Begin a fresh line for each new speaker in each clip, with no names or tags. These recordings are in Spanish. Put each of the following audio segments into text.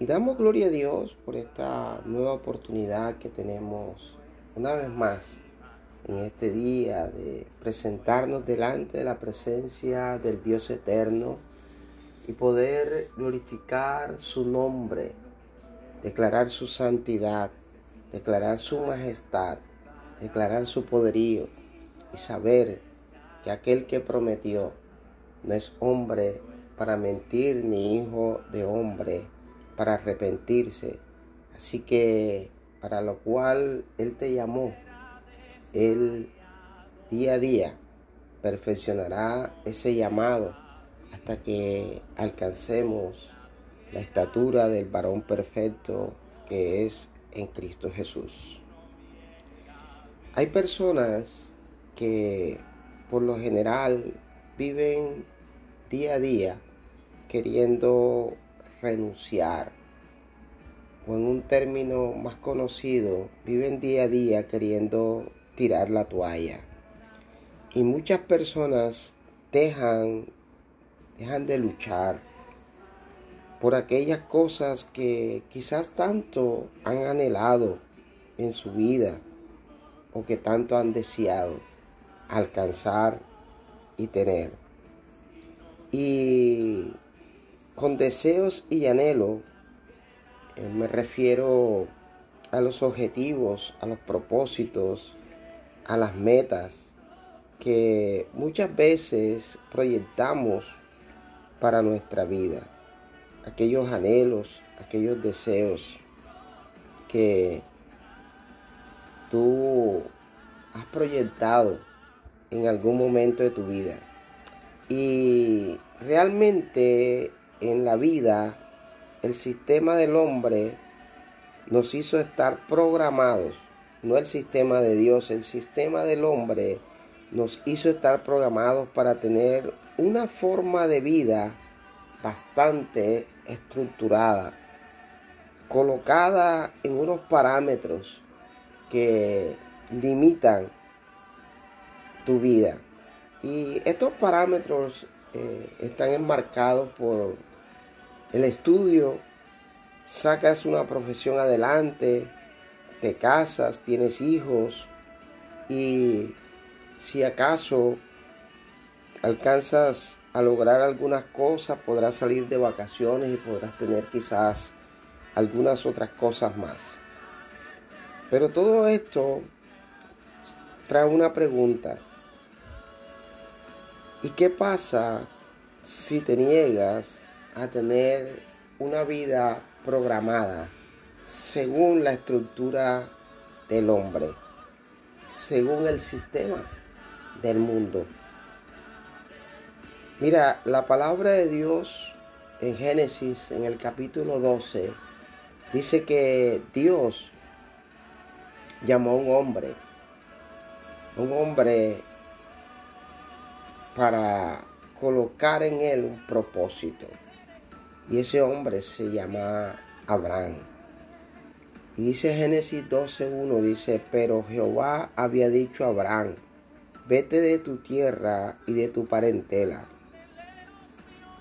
Y damos gloria a Dios por esta nueva oportunidad que tenemos una vez más en este día de presentarnos delante de la presencia del Dios eterno y poder glorificar su nombre, declarar su santidad, declarar su majestad, declarar su poderío y saber que aquel que prometió no es hombre para mentir ni hijo de hombre para arrepentirse. Así que para lo cual Él te llamó, Él día a día perfeccionará ese llamado hasta que alcancemos la estatura del varón perfecto que es en Cristo Jesús. Hay personas que por lo general viven día a día queriendo renunciar o en un término más conocido, viven día a día queriendo tirar la toalla. Y muchas personas dejan, dejan de luchar por aquellas cosas que quizás tanto han anhelado en su vida o que tanto han deseado alcanzar y tener. Y con deseos y anhelo eh, me refiero a los objetivos, a los propósitos, a las metas que muchas veces proyectamos para nuestra vida. Aquellos anhelos, aquellos deseos que tú has proyectado en algún momento de tu vida. Y realmente en la vida el sistema del hombre nos hizo estar programados, no el sistema de Dios, el sistema del hombre nos hizo estar programados para tener una forma de vida bastante estructurada, colocada en unos parámetros que limitan tu vida. Y estos parámetros eh, están enmarcados por el estudio, sacas una profesión adelante, te casas, tienes hijos y si acaso alcanzas a lograr algunas cosas, podrás salir de vacaciones y podrás tener quizás algunas otras cosas más. Pero todo esto trae una pregunta. ¿Y qué pasa si te niegas a tener una vida programada según la estructura del hombre, según el sistema del mundo? Mira, la palabra de Dios en Génesis, en el capítulo 12, dice que Dios llamó a un hombre, un hombre para colocar en él un propósito. Y ese hombre se llama Abraham. Y dice Génesis 12.1, dice, pero Jehová había dicho a Abraham, vete de tu tierra y de tu parentela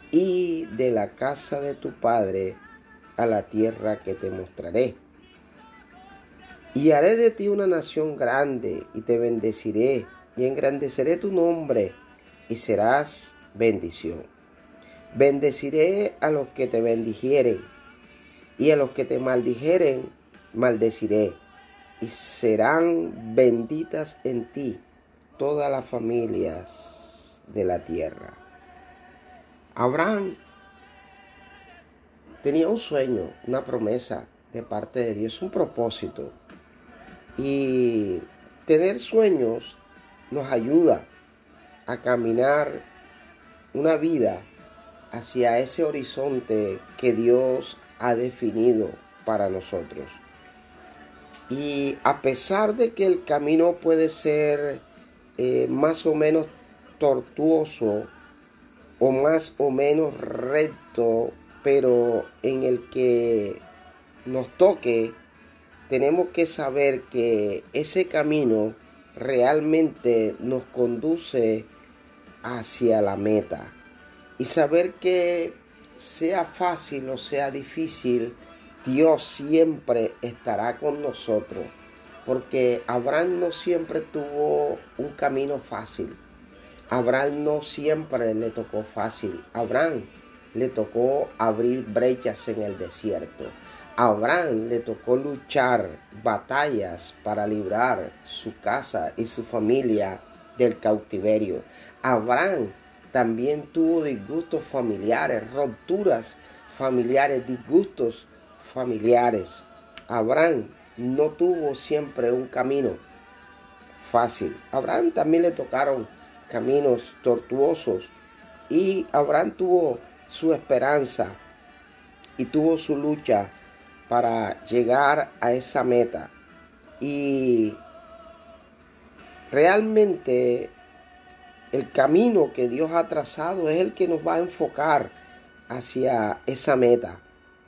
y de la casa de tu padre a la tierra que te mostraré. Y haré de ti una nación grande y te bendeciré y engrandeceré tu nombre y serás bendición. Bendeciré a los que te bendijeren y a los que te maldijeren, maldeciré. Y serán benditas en ti todas las familias de la tierra. Abraham tenía un sueño, una promesa de parte de Dios, un propósito. Y tener sueños nos ayuda a caminar una vida hacia ese horizonte que Dios ha definido para nosotros. Y a pesar de que el camino puede ser eh, más o menos tortuoso o más o menos recto, pero en el que nos toque, tenemos que saber que ese camino realmente nos conduce hacia la meta. Y saber que sea fácil o sea difícil, Dios siempre estará con nosotros. Porque Abraham no siempre tuvo un camino fácil. Abraham no siempre le tocó fácil. Abraham le tocó abrir brechas en el desierto. Abraham le tocó luchar batallas para librar su casa y su familia del cautiverio. Abraham también tuvo disgustos familiares, rupturas familiares, disgustos familiares. Abraham no tuvo siempre un camino fácil. Abraham también le tocaron caminos tortuosos y Abraham tuvo su esperanza y tuvo su lucha para llegar a esa meta. Y realmente el camino que Dios ha trazado es el que nos va a enfocar hacia esa meta.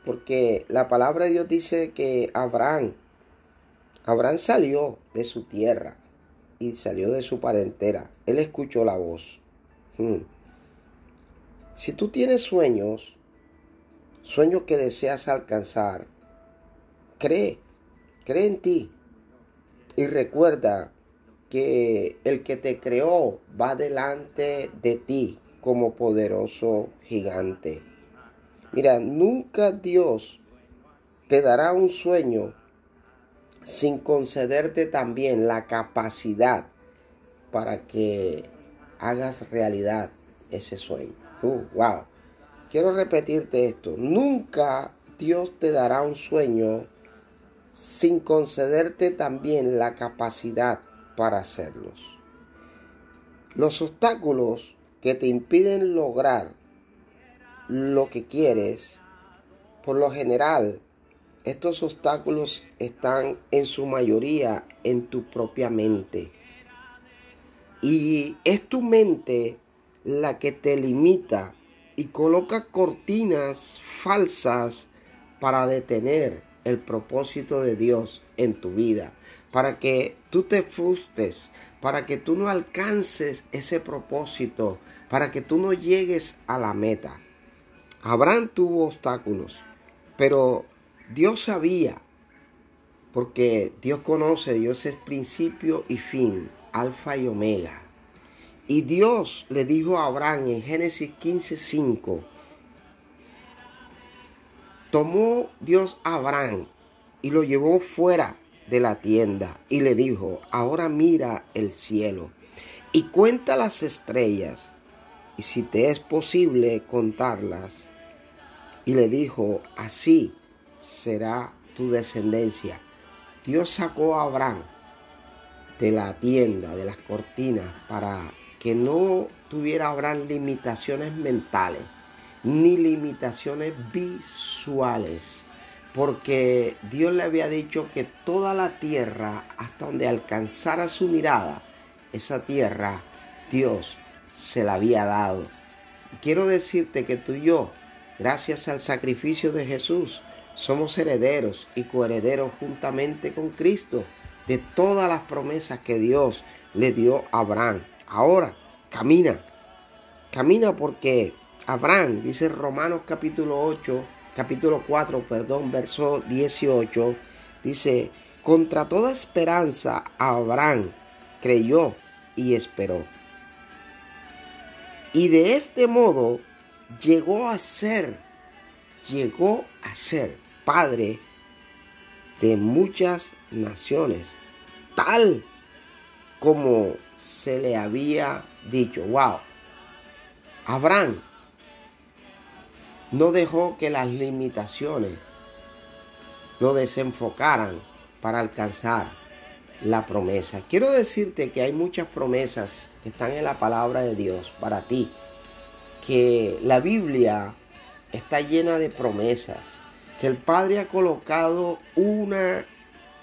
Porque la palabra de Dios dice que Abraham, Abraham salió de su tierra y salió de su parentela. Él escuchó la voz. Hmm. Si tú tienes sueños, sueños que deseas alcanzar, cree, cree en ti. Y recuerda que el que te creó va delante de ti como poderoso gigante. Mira, nunca Dios te dará un sueño sin concederte también la capacidad para que hagas realidad ese sueño. Uh, wow. Quiero repetirte esto. Nunca Dios te dará un sueño sin concederte también la capacidad para hacerlos. Los obstáculos que te impiden lograr lo que quieres, por lo general, estos obstáculos están en su mayoría en tu propia mente. Y es tu mente la que te limita y coloca cortinas falsas para detener el propósito de Dios en tu vida para que tú te frustres, para que tú no alcances ese propósito, para que tú no llegues a la meta. Abraham tuvo obstáculos, pero Dios sabía, porque Dios conoce, Dios es principio y fin, alfa y omega. Y Dios le dijo a Abraham en Génesis 15:5, tomó Dios a Abraham y lo llevó fuera de la tienda y le dijo, ahora mira el cielo y cuenta las estrellas, y si te es posible contarlas. Y le dijo, así será tu descendencia. Dios sacó a Abraham de la tienda, de las cortinas, para que no tuviera Abraham limitaciones mentales, ni limitaciones visuales porque Dios le había dicho que toda la tierra, hasta donde alcanzara su mirada, esa tierra, Dios se la había dado. Y quiero decirte que tú y yo, gracias al sacrificio de Jesús, somos herederos y coherederos juntamente con Cristo de todas las promesas que Dios le dio a Abraham. Ahora, camina, camina porque Abraham, dice Romanos capítulo 8, capítulo 4, perdón, verso 18, dice, contra toda esperanza Abraham creyó y esperó. Y de este modo llegó a ser, llegó a ser padre de muchas naciones, tal como se le había dicho. Wow. Abraham no dejó que las limitaciones lo desenfocaran para alcanzar la promesa. Quiero decirte que hay muchas promesas que están en la palabra de Dios para ti, que la Biblia está llena de promesas, que el Padre ha colocado una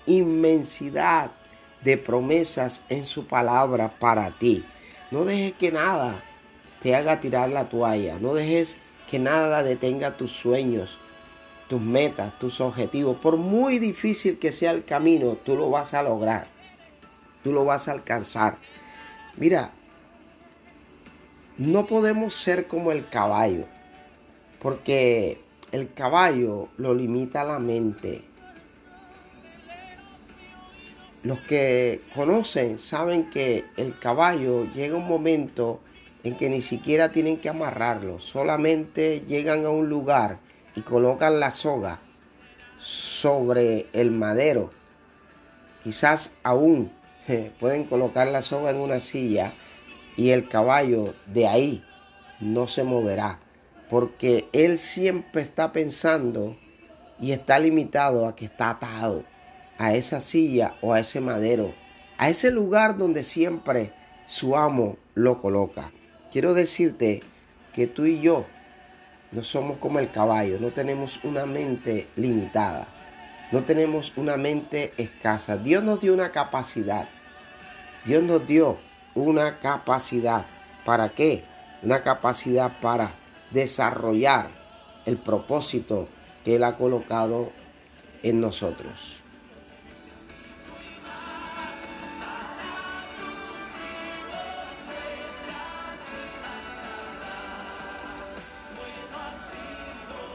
inmensidad de promesas en su palabra para ti. No dejes que nada te haga tirar la toalla. No dejes que nada detenga tus sueños, tus metas, tus objetivos. Por muy difícil que sea el camino, tú lo vas a lograr. Tú lo vas a alcanzar. Mira, no podemos ser como el caballo, porque el caballo lo limita la mente. Los que conocen saben que el caballo llega un momento en que ni siquiera tienen que amarrarlo, solamente llegan a un lugar y colocan la soga sobre el madero. Quizás aún pueden colocar la soga en una silla y el caballo de ahí no se moverá, porque él siempre está pensando y está limitado a que está atado a esa silla o a ese madero, a ese lugar donde siempre su amo lo coloca. Quiero decirte que tú y yo no somos como el caballo, no tenemos una mente limitada, no tenemos una mente escasa. Dios nos dio una capacidad, Dios nos dio una capacidad. ¿Para qué? Una capacidad para desarrollar el propósito que Él ha colocado en nosotros.